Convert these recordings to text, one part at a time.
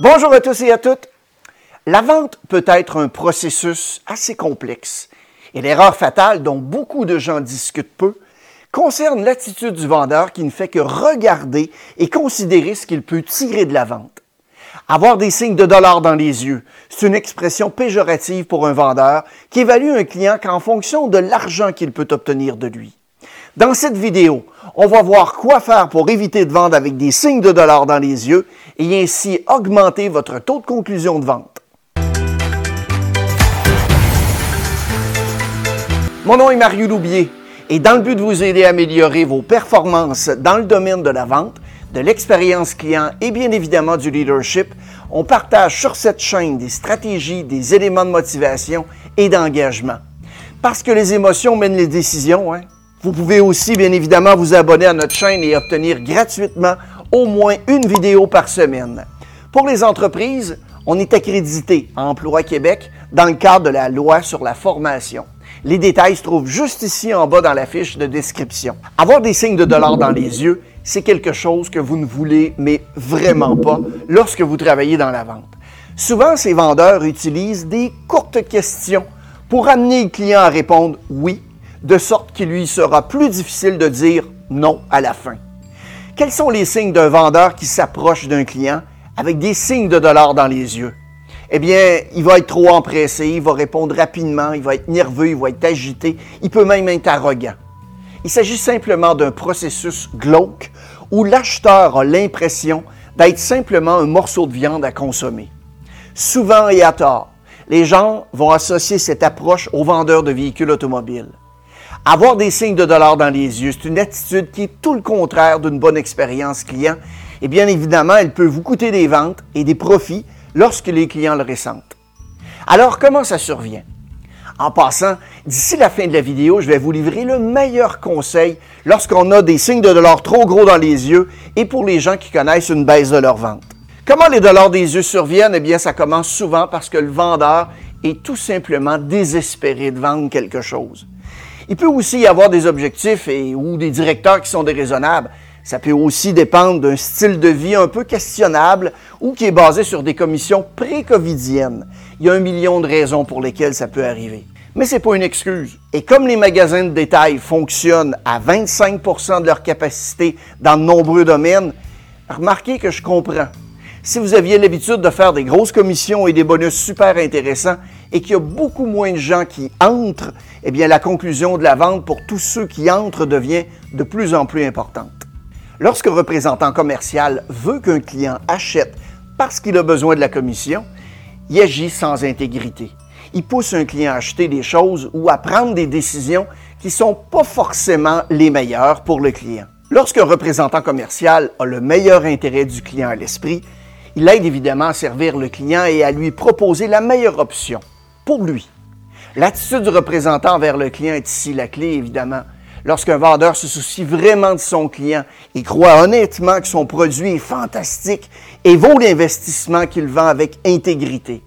Bonjour à tous et à toutes. La vente peut être un processus assez complexe et l'erreur fatale dont beaucoup de gens discutent peu concerne l'attitude du vendeur qui ne fait que regarder et considérer ce qu'il peut tirer de la vente. Avoir des signes de dollars dans les yeux, c'est une expression péjorative pour un vendeur qui évalue un client qu'en fonction de l'argent qu'il peut obtenir de lui. Dans cette vidéo, on va voir quoi faire pour éviter de vendre avec des signes de dollars dans les yeux et ainsi augmenter votre taux de conclusion de vente. Mon nom est Mario Loubier et dans le but de vous aider à améliorer vos performances dans le domaine de la vente, de l'expérience client et bien évidemment du leadership, on partage sur cette chaîne des stratégies, des éléments de motivation et d'engagement. Parce que les émotions mènent les décisions, hein? Vous pouvez aussi, bien évidemment, vous abonner à notre chaîne et obtenir gratuitement au moins une vidéo par semaine. Pour les entreprises, on est accrédité à Emploi Québec dans le cadre de la loi sur la formation. Les détails se trouvent juste ici en bas dans la fiche de description. Avoir des signes de dollars dans les yeux, c'est quelque chose que vous ne voulez, mais vraiment pas, lorsque vous travaillez dans la vente. Souvent, ces vendeurs utilisent des courtes questions pour amener le client à répondre oui de sorte qu'il lui sera plus difficile de dire non à la fin. Quels sont les signes d'un vendeur qui s'approche d'un client avec des signes de dollars dans les yeux? Eh bien, il va être trop empressé, il va répondre rapidement, il va être nerveux, il va être agité, il peut même être arrogant. Il s'agit simplement d'un processus glauque où l'acheteur a l'impression d'être simplement un morceau de viande à consommer. Souvent et à tort, les gens vont associer cette approche aux vendeurs de véhicules automobiles. Avoir des signes de dollars dans les yeux, c'est une attitude qui est tout le contraire d'une bonne expérience client. Et bien évidemment, elle peut vous coûter des ventes et des profits lorsque les clients le ressentent. Alors, comment ça survient? En passant, d'ici la fin de la vidéo, je vais vous livrer le meilleur conseil lorsqu'on a des signes de dollars trop gros dans les yeux et pour les gens qui connaissent une baisse de leur vente. Comment les dollars des yeux surviennent? Eh bien, ça commence souvent parce que le vendeur est tout simplement désespéré de vendre quelque chose. Il peut aussi y avoir des objectifs ou des directeurs qui sont déraisonnables. Ça peut aussi dépendre d'un style de vie un peu questionnable ou qui est basé sur des commissions pré-covidiennes. Il y a un million de raisons pour lesquelles ça peut arriver. Mais ce n'est pas une excuse. Et comme les magasins de détail fonctionnent à 25% de leur capacité dans de nombreux domaines, remarquez que je comprends. Si vous aviez l'habitude de faire des grosses commissions et des bonus super intéressants et qu'il y a beaucoup moins de gens qui entrent, eh bien la conclusion de la vente pour tous ceux qui entrent devient de plus en plus importante. Lorsque représentant commercial veut qu'un client achète parce qu'il a besoin de la commission, il agit sans intégrité. Il pousse un client à acheter des choses ou à prendre des décisions qui ne sont pas forcément les meilleures pour le client. Lorsqu'un représentant commercial a le meilleur intérêt du client à l'esprit, il aide évidemment à servir le client et à lui proposer la meilleure option pour lui. L'attitude du représentant envers le client est ici la clé, évidemment. Lorsqu'un vendeur se soucie vraiment de son client et croit honnêtement que son produit est fantastique et vaut l'investissement qu'il vend avec intégrité.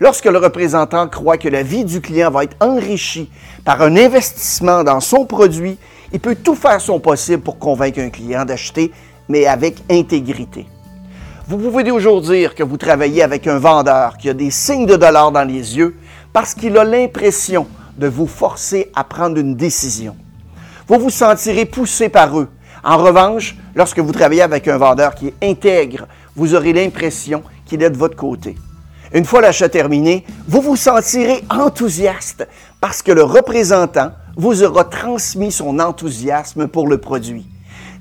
Lorsque le représentant croit que la vie du client va être enrichie par un investissement dans son produit, il peut tout faire son possible pour convaincre un client d'acheter, mais avec intégrité. Vous pouvez toujours dire que vous travaillez avec un vendeur qui a des signes de dollars dans les yeux parce qu'il a l'impression de vous forcer à prendre une décision. Vous vous sentirez poussé par eux. En revanche, lorsque vous travaillez avec un vendeur qui est intègre, vous aurez l'impression qu'il est de votre côté. Une fois l'achat terminé, vous vous sentirez enthousiaste parce que le représentant vous aura transmis son enthousiasme pour le produit.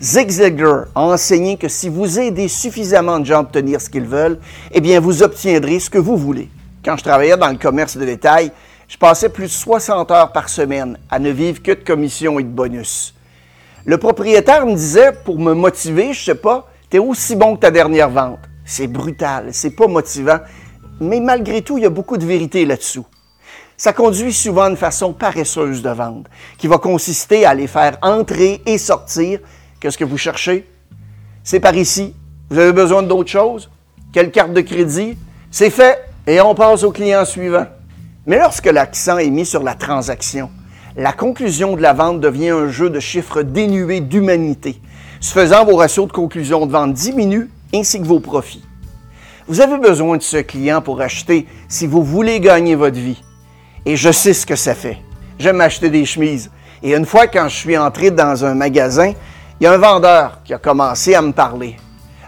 Zig Ziglar a enseigné que si vous aidez suffisamment de gens à obtenir ce qu'ils veulent, eh bien, vous obtiendrez ce que vous voulez. Quand je travaillais dans le commerce de détail, je passais plus de 60 heures par semaine à ne vivre que de commissions et de bonus. Le propriétaire me disait, pour me motiver, je sais pas, tu es aussi bon que ta dernière vente. C'est brutal, c'est pas motivant, mais malgré tout, il y a beaucoup de vérité là-dessous. Ça conduit souvent à une façon paresseuse de vendre, qui va consister à les faire entrer et sortir Qu'est-ce que vous cherchez? C'est par ici. Vous avez besoin d'autre chose? Quelle carte de crédit? C'est fait et on passe au client suivant. Mais lorsque l'accent est mis sur la transaction, la conclusion de la vente devient un jeu de chiffres dénués d'humanité. Ce faisant, vos ratios de conclusion de vente diminuent ainsi que vos profits. Vous avez besoin de ce client pour acheter si vous voulez gagner votre vie. Et je sais ce que ça fait. J'aime acheter des chemises. Et une fois, quand je suis entré dans un magasin, il y a un vendeur qui a commencé à me parler.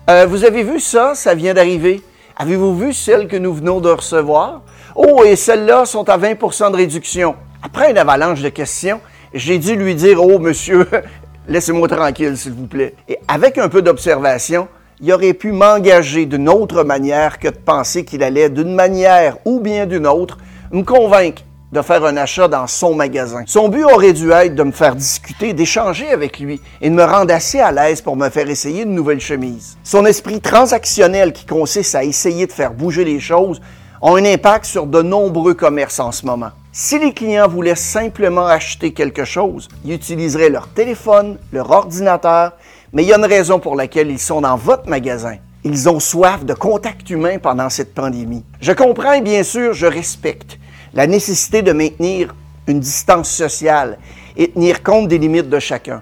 Euh, vous avez vu ça? Ça vient d'arriver. Avez-vous vu celles que nous venons de recevoir? Oh, et celles-là sont à 20% de réduction. Après une avalanche de questions, j'ai dû lui dire, oh, monsieur, laissez-moi tranquille, s'il vous plaît. Et avec un peu d'observation, il aurait pu m'engager d'une autre manière que de penser qu'il allait, d'une manière ou bien d'une autre, me convaincre de faire un achat dans son magasin. Son but aurait dû être de me faire discuter, d'échanger avec lui et de me rendre assez à l'aise pour me faire essayer une nouvelle chemise. Son esprit transactionnel qui consiste à essayer de faire bouger les choses a un impact sur de nombreux commerces en ce moment. Si les clients voulaient simplement acheter quelque chose, ils utiliseraient leur téléphone, leur ordinateur, mais il y a une raison pour laquelle ils sont dans votre magasin. Ils ont soif de contact humain pendant cette pandémie. Je comprends et bien sûr, je respecte la nécessité de maintenir une distance sociale et tenir compte des limites de chacun.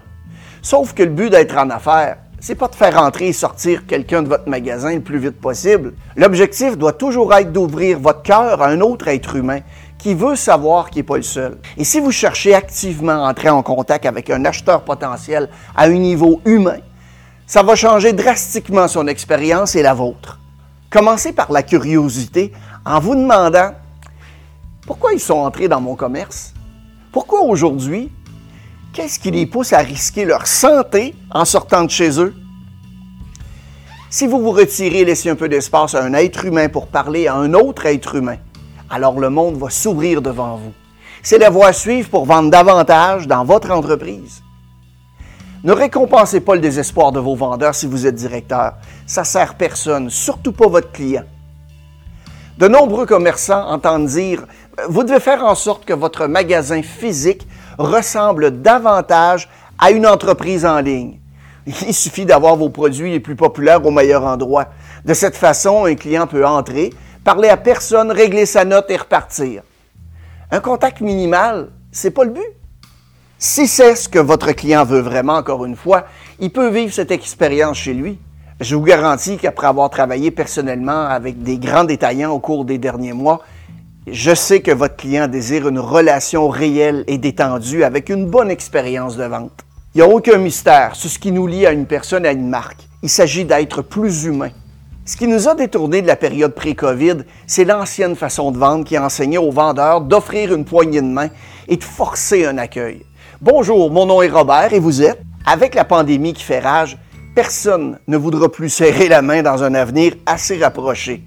Sauf que le but d'être en affaires, c'est pas de faire entrer et sortir quelqu'un de votre magasin le plus vite possible. L'objectif doit toujours être d'ouvrir votre cœur à un autre être humain qui veut savoir qu'il n'est pas le seul. Et si vous cherchez activement à entrer en contact avec un acheteur potentiel à un niveau humain, ça va changer drastiquement son expérience et la vôtre. Commencez par la curiosité en vous demandant pourquoi ils sont entrés dans mon commerce? Pourquoi aujourd'hui? Qu'est-ce qui les pousse à risquer leur santé en sortant de chez eux? Si vous vous retirez et laissez un peu d'espace à un être humain pour parler à un autre être humain, alors le monde va s'ouvrir devant vous. C'est la voie à suivre pour vendre davantage dans votre entreprise. Ne récompensez pas le désespoir de vos vendeurs si vous êtes directeur. Ça sert personne, surtout pas votre client. De nombreux commerçants entendent dire vous devez faire en sorte que votre magasin physique ressemble davantage à une entreprise en ligne. Il suffit d'avoir vos produits les plus populaires au meilleur endroit. De cette façon, un client peut entrer, parler à personne, régler sa note et repartir. Un contact minimal, c'est pas le but. Si c'est ce que votre client veut vraiment, encore une fois, il peut vivre cette expérience chez lui. Je vous garantis qu'après avoir travaillé personnellement avec des grands détaillants au cours des derniers mois, je sais que votre client désire une relation réelle et détendue avec une bonne expérience de vente. Il n'y a aucun mystère sur ce qui nous lie à une personne, à une marque. Il s'agit d'être plus humain. Ce qui nous a détourné de la période pré-COVID, c'est l'ancienne façon de vendre qui enseignait aux vendeurs d'offrir une poignée de main et de forcer un accueil. Bonjour, mon nom est Robert et vous êtes? Avec la pandémie qui fait rage, personne ne voudra plus serrer la main dans un avenir assez rapproché.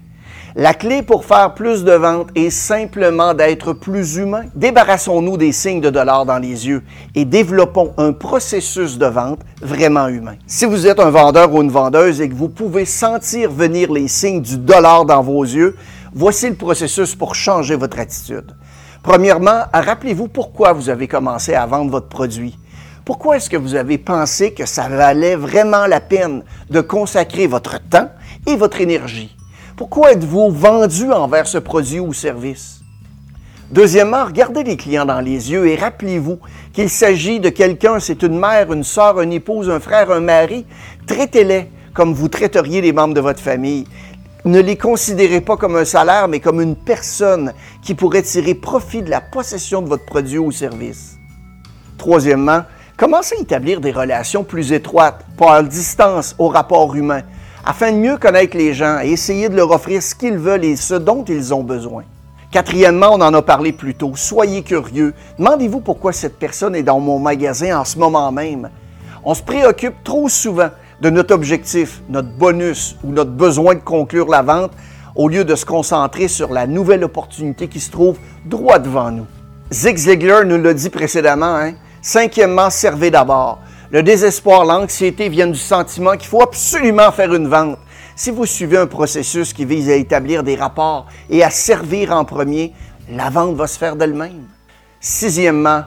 La clé pour faire plus de ventes est simplement d'être plus humain. Débarrassons-nous des signes de dollars dans les yeux et développons un processus de vente vraiment humain. Si vous êtes un vendeur ou une vendeuse et que vous pouvez sentir venir les signes du dollar dans vos yeux, voici le processus pour changer votre attitude. Premièrement, rappelez-vous pourquoi vous avez commencé à vendre votre produit. Pourquoi est-ce que vous avez pensé que ça valait vraiment la peine de consacrer votre temps et votre énergie? Pourquoi êtes-vous vendu envers ce produit ou service? Deuxièmement, regardez les clients dans les yeux et rappelez-vous qu'il s'agit de quelqu'un, c'est une mère, une sœur, une épouse, un frère, un mari. Traitez-les comme vous traiteriez les membres de votre famille. Ne les considérez pas comme un salaire, mais comme une personne qui pourrait tirer profit de la possession de votre produit ou service. Troisièmement, commencez à établir des relations plus étroites, par distance au rapport humain afin de mieux connaître les gens et essayer de leur offrir ce qu'ils veulent et ce dont ils ont besoin. Quatrièmement, on en a parlé plus tôt, soyez curieux. Demandez-vous pourquoi cette personne est dans mon magasin en ce moment même. On se préoccupe trop souvent de notre objectif, notre bonus ou notre besoin de conclure la vente au lieu de se concentrer sur la nouvelle opportunité qui se trouve droit devant nous. Zig Ziglar nous l'a dit précédemment. Hein? Cinquièmement, servez d'abord. Le désespoir, l'anxiété viennent du sentiment qu'il faut absolument faire une vente. Si vous suivez un processus qui vise à établir des rapports et à servir en premier, la vente va se faire d'elle-même. Sixièmement,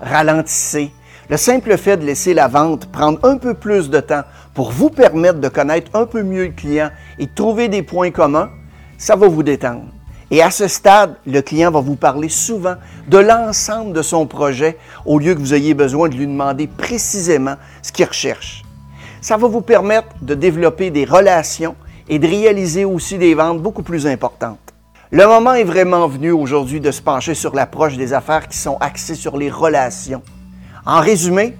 ralentissez. Le simple fait de laisser la vente prendre un peu plus de temps pour vous permettre de connaître un peu mieux le client et trouver des points communs, ça va vous détendre. Et à ce stade, le client va vous parler souvent de l'ensemble de son projet au lieu que vous ayez besoin de lui demander précisément ce qu'il recherche. Ça va vous permettre de développer des relations et de réaliser aussi des ventes beaucoup plus importantes. Le moment est vraiment venu aujourd'hui de se pencher sur l'approche des affaires qui sont axées sur les relations. En résumé,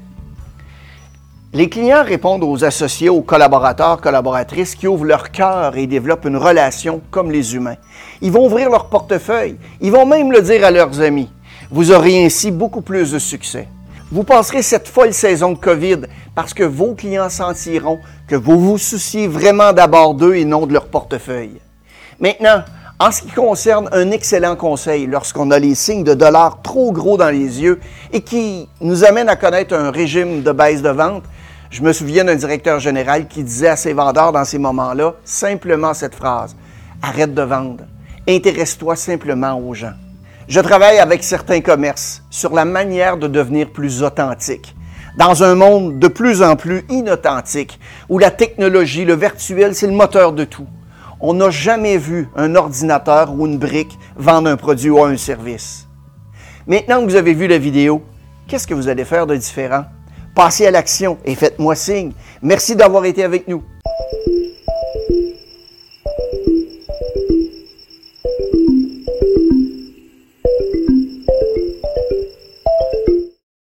les clients répondent aux associés, aux collaborateurs, collaboratrices qui ouvrent leur cœur et développent une relation comme les humains. Ils vont ouvrir leur portefeuille. Ils vont même le dire à leurs amis. Vous aurez ainsi beaucoup plus de succès. Vous passerez cette folle saison de COVID parce que vos clients sentiront que vous vous souciez vraiment d'abord d'eux et non de leur portefeuille. Maintenant, en ce qui concerne un excellent conseil lorsqu'on a les signes de dollars trop gros dans les yeux et qui nous amène à connaître un régime de baisse de vente, je me souviens d'un directeur général qui disait à ses vendeurs dans ces moments-là simplement cette phrase Arrête de vendre, intéresse-toi simplement aux gens. Je travaille avec certains commerces sur la manière de devenir plus authentique. Dans un monde de plus en plus inauthentique, où la technologie, le virtuel, c'est le moteur de tout. On n'a jamais vu un ordinateur ou une brique vendre un produit ou un service. Maintenant que vous avez vu la vidéo, qu'est-ce que vous allez faire de différent? Passez à l'action et faites-moi signe. Merci d'avoir été avec nous.